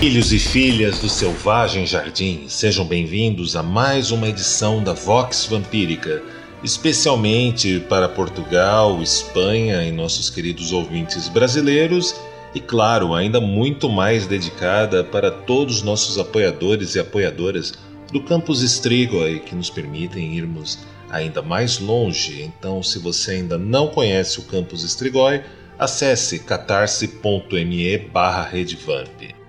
Filhos e filhas do Selvagem Jardim, sejam bem-vindos a mais uma edição da Vox Vampírica, especialmente para Portugal, Espanha e nossos queridos ouvintes brasileiros, e claro, ainda muito mais dedicada para todos os nossos apoiadores e apoiadoras do Campus Strigoi que nos permitem irmos ainda mais longe. Então, se você ainda não conhece o Campus Strigoi, acesse catarse.me/redvamp.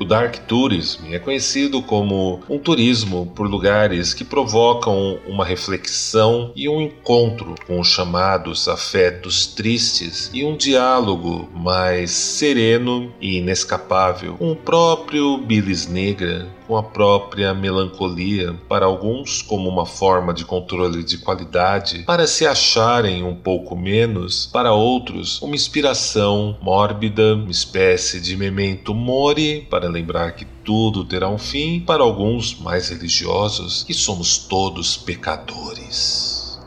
O Dark Tourism é conhecido como um turismo por lugares que provocam uma reflexão e um encontro com os chamados afetos tristes e um diálogo mais sereno e inescapável. Com o próprio Bilis Negra com a própria melancolia, para alguns como uma forma de controle de qualidade, para se acharem um pouco menos, para outros uma inspiração mórbida, uma espécie de memento mori para lembrar que tudo terá um fim, para alguns mais religiosos, que somos todos pecadores.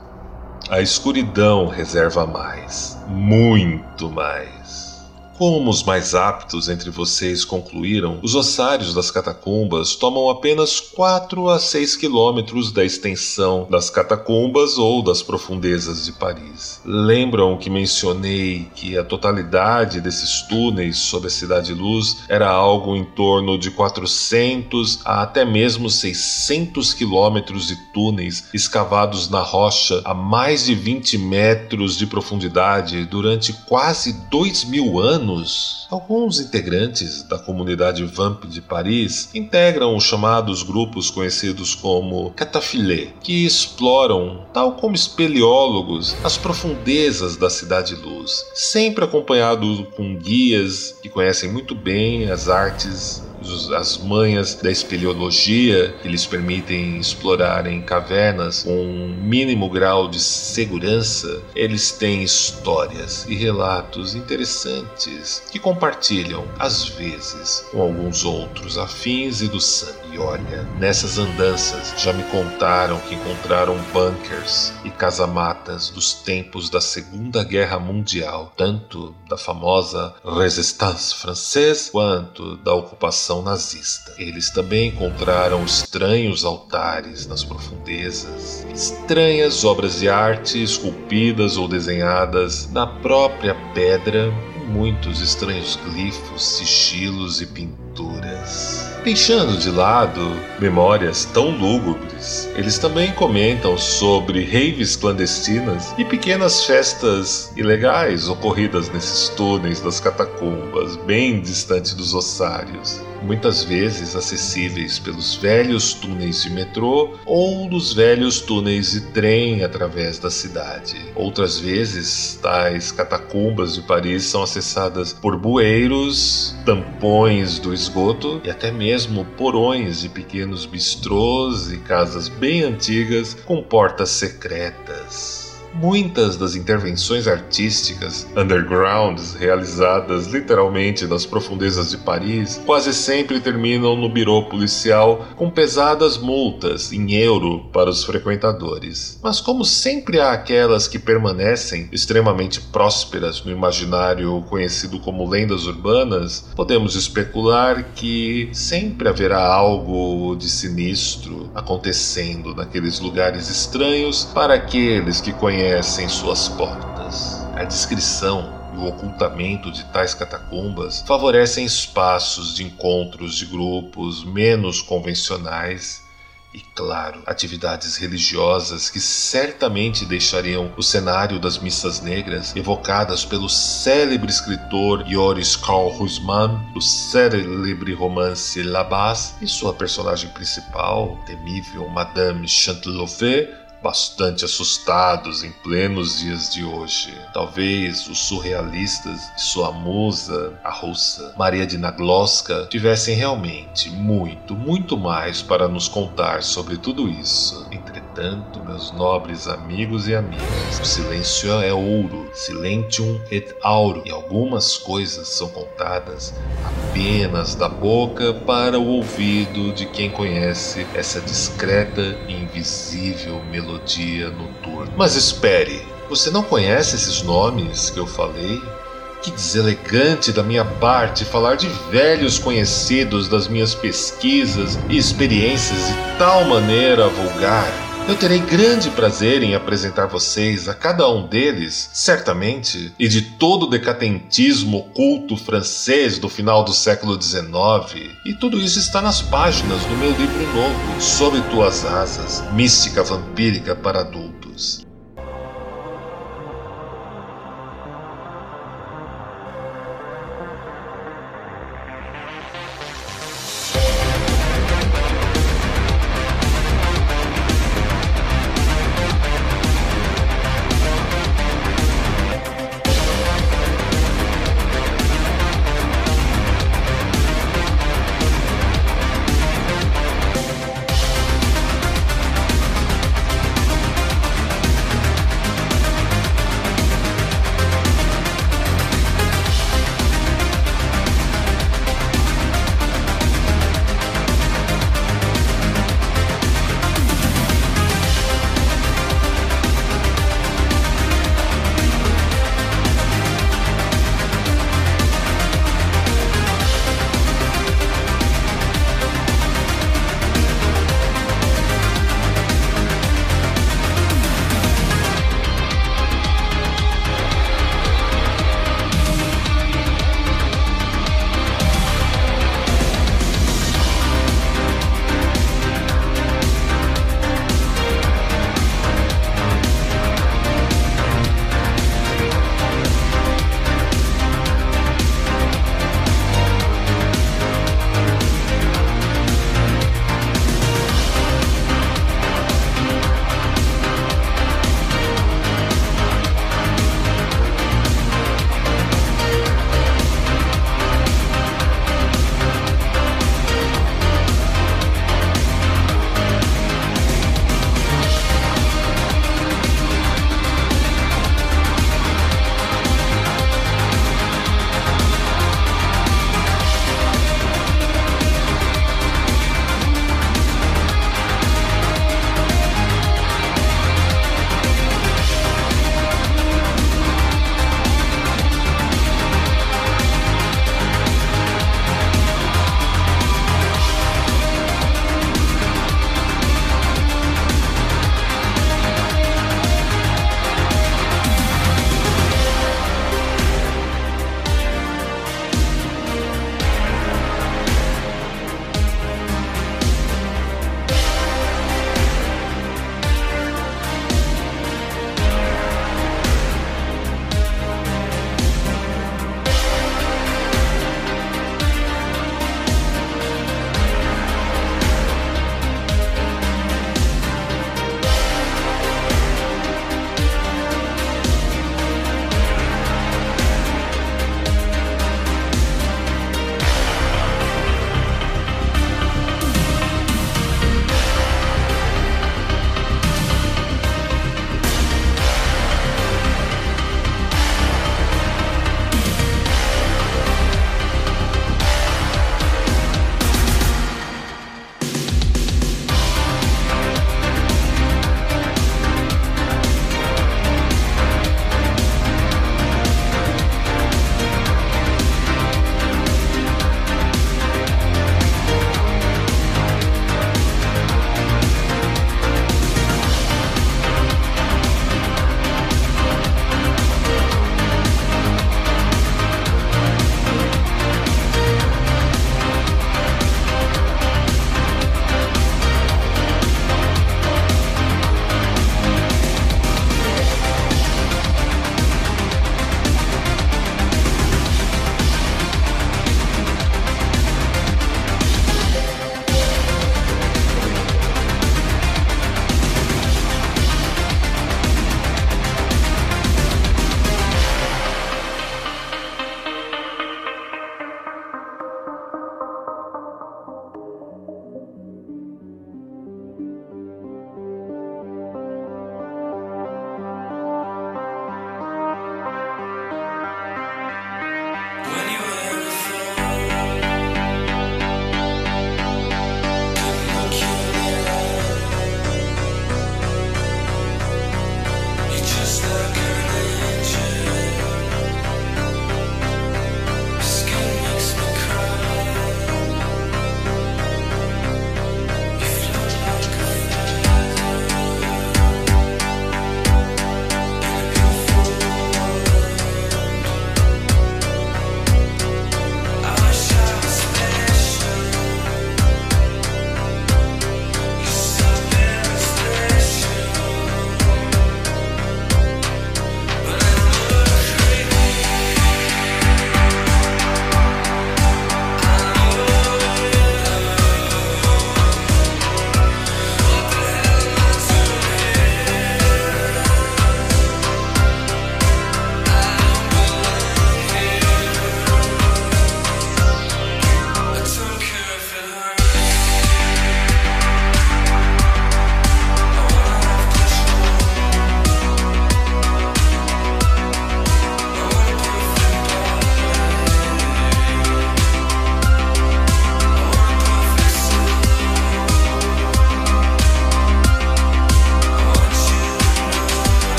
A escuridão reserva mais, muito mais. Como os mais aptos entre vocês concluíram, os ossários das catacumbas tomam apenas 4 a 6 quilômetros da extensão das catacumbas ou das profundezas de Paris. Lembram que mencionei que a totalidade desses túneis sob a Cidade Luz era algo em torno de 400 a até mesmo 600 quilômetros de túneis escavados na rocha a mais de 20 metros de profundidade durante quase 2 mil anos? Anos, alguns integrantes da comunidade Vamp de Paris integram os chamados grupos conhecidos como catafilé, que exploram, tal como espeleólogos, as profundezas da Cidade Luz, sempre acompanhados com guias que conhecem muito bem as artes as manhas da espeleologia que lhes permitem explorar em cavernas com um mínimo grau de segurança, eles têm histórias e relatos interessantes que compartilham, às vezes, com alguns outros afins e do sangue. E olha, nessas andanças já me contaram que encontraram bunkers e casamatas dos tempos da Segunda Guerra Mundial, tanto da famosa Resistance Française quanto da ocupação nazista. Eles também encontraram estranhos altares nas profundezas, estranhas obras de arte esculpidas ou desenhadas na própria pedra, muitos estranhos glifos, sigilos e pinturas. Deixando de lado memórias tão lúgubres, eles também comentam sobre raves clandestinas e pequenas festas ilegais ocorridas nesses túneis das catacumbas, bem distante dos ossários muitas vezes acessíveis pelos velhos túneis de metrô ou dos velhos túneis de trem através da cidade. Outras vezes, tais catacumbas de Paris são acessadas por bueiros, tampões do esgoto e até mesmo porões de pequenos bistrôs e casas bem antigas com portas secretas. Muitas das intervenções artísticas undergrounds realizadas literalmente nas profundezas de Paris quase sempre terminam no birô policial com pesadas multas em euro para os frequentadores. Mas como sempre há aquelas que permanecem extremamente prósperas no imaginário conhecido como lendas urbanas, podemos especular que sempre haverá algo de sinistro acontecendo naqueles lugares estranhos para aqueles que conhecem conhecem suas portas. A descrição e o ocultamento de tais catacumbas favorecem espaços de encontros de grupos menos convencionais e, claro, atividades religiosas que certamente deixariam o cenário das missas negras evocadas pelo célebre escritor Joris Karl Husmann, do célebre romance La e sua personagem principal, temível Madame Chantelouve, bastante assustados em plenos dias de hoje. Talvez os surrealistas e sua musa, a russa Maria de Nagloska, tivessem realmente muito, muito mais para nos contar sobre tudo isso. Entretanto, meus nobres amigos e amigas, o silêncio é ouro, silentium et auro, e algumas coisas são contadas apenas da boca para o ouvido de quem conhece essa discreta e invisível melodia noturna. Mas espere, você não conhece esses nomes que eu falei? Que deselegante da minha parte falar de velhos conhecidos das minhas pesquisas e experiências de tal maneira vulgar. Eu terei grande prazer em apresentar vocês a cada um deles, certamente, e de todo o decadentismo oculto francês do final do século XIX. E tudo isso está nas páginas do meu livro novo, Sob Tuas Asas, Mística Vampírica para Adultos.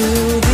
To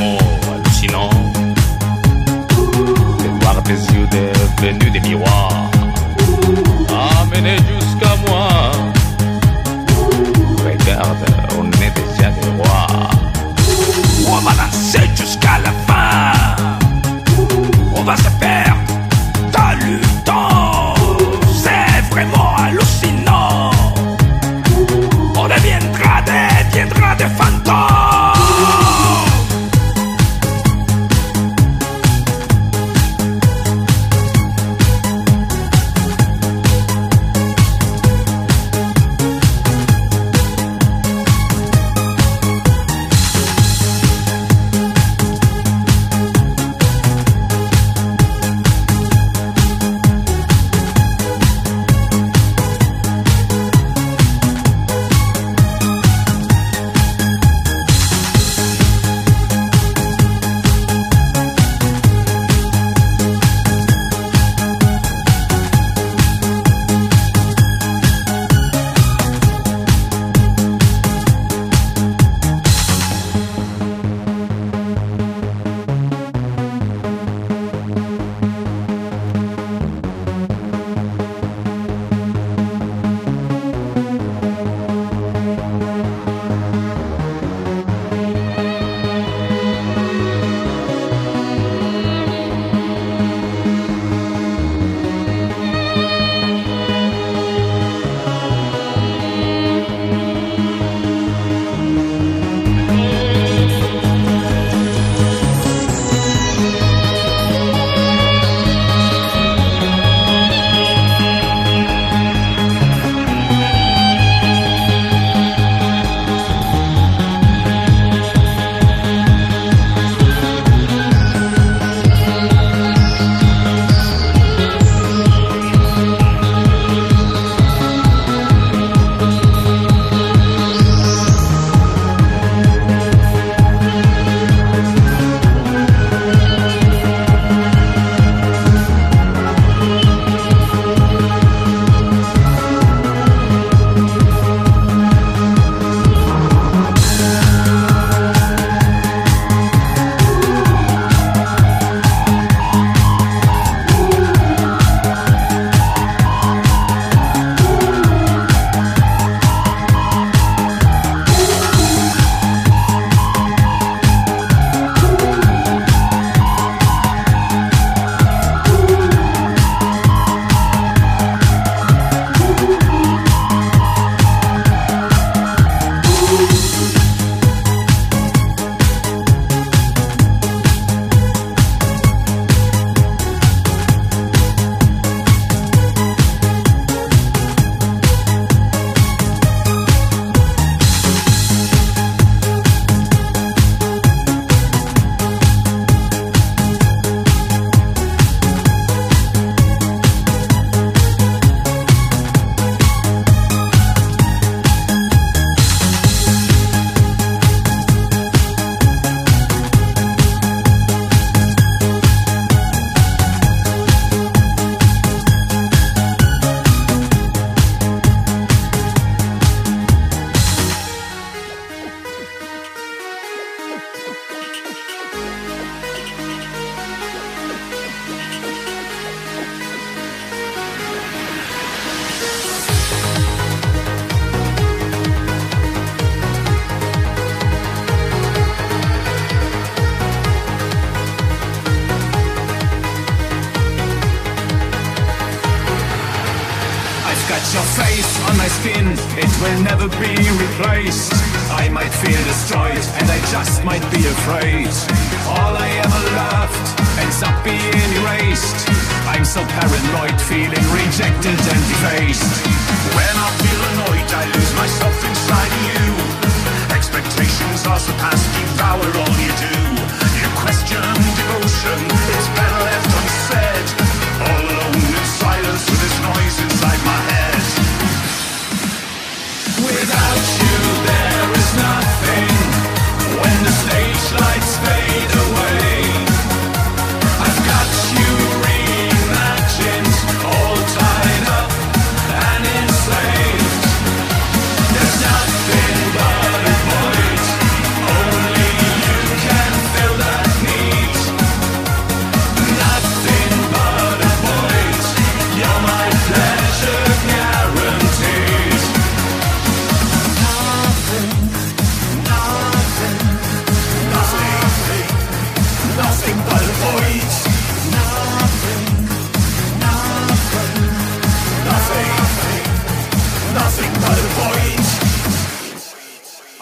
もう私の voir tes yeux devenus des miroirs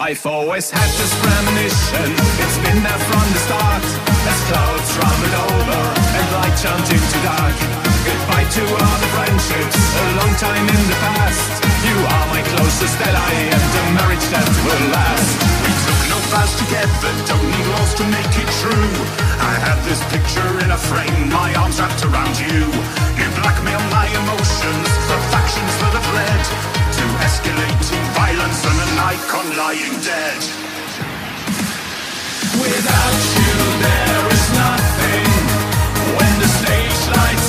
I've always had this premonition, it's been there from the start. As clouds rumbled over and light turned into dark. Goodbye to all the friendships, a long time in the past. You are my closest ally and a marriage that will last. We took no vows together, don't need laws to make it true. I have this picture in a frame, my arms wrapped around you. You blackmail my emotions, the factions that have led to escalating violence and an icon lying dead. Without you, there is nothing. When the stage lights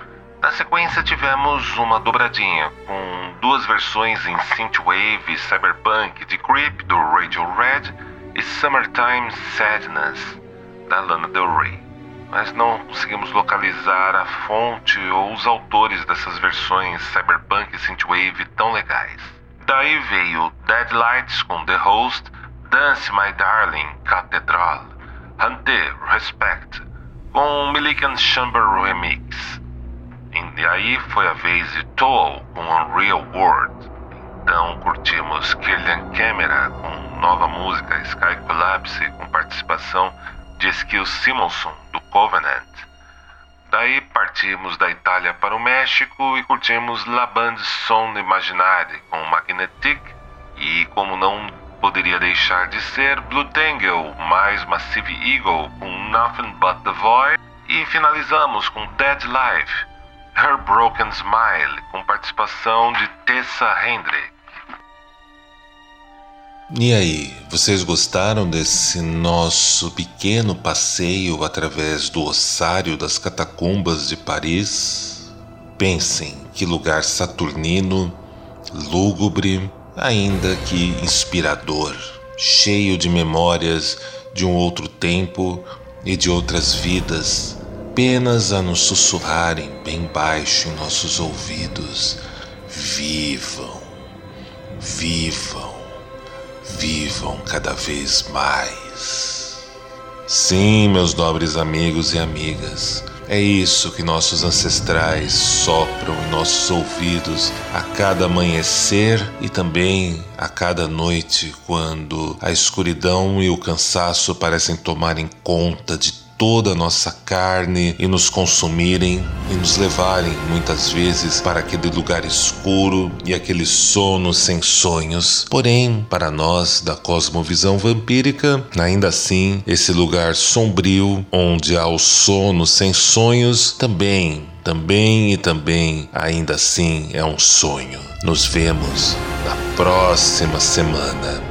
Na sequência tivemos uma dobradinha com duas versões em synthwave cyberpunk de Creep do Radio Red e Summertime Sadness da Lana Del Rey. Mas não conseguimos localizar a fonte ou os autores dessas versões cyberpunk e synthwave tão legais. Daí veio Deadlights com The Host, Dance My Darling, Cathedral, Hunter, Respect, com Millikan Chamber Remix. E aí foi a vez de Toll com Unreal World. Então curtimos Killian Camera com nova música Sky Collapse com participação de Skill Simonson do Covenant. Daí partimos da Itália para o México e curtimos La Bande Son Imaginary com Magnetic e como não poderia deixar de ser Blue Tangle mais Massive Eagle com Nothing But The Void e finalizamos com Dead Life Her Broken Smile, com participação de Tessa Hendrick. E aí, vocês gostaram desse nosso pequeno passeio através do ossário das catacumbas de Paris? Pensem que lugar saturnino, lúgubre, ainda que inspirador, cheio de memórias de um outro tempo e de outras vidas apenas a nos sussurrarem bem baixo em nossos ouvidos: vivam, vivam, vivam cada vez mais. Sim, meus nobres amigos e amigas, é isso que nossos ancestrais sopram em nossos ouvidos a cada amanhecer e também a cada noite, quando a escuridão e o cansaço parecem tomarem conta de toda a nossa carne e nos consumirem e nos levarem muitas vezes para aquele lugar escuro e aquele sono sem sonhos. Porém, para nós da cosmovisão vampírica, ainda assim, esse lugar sombrio onde há o sono sem sonhos também também e também, ainda assim, é um sonho. Nos vemos na próxima semana.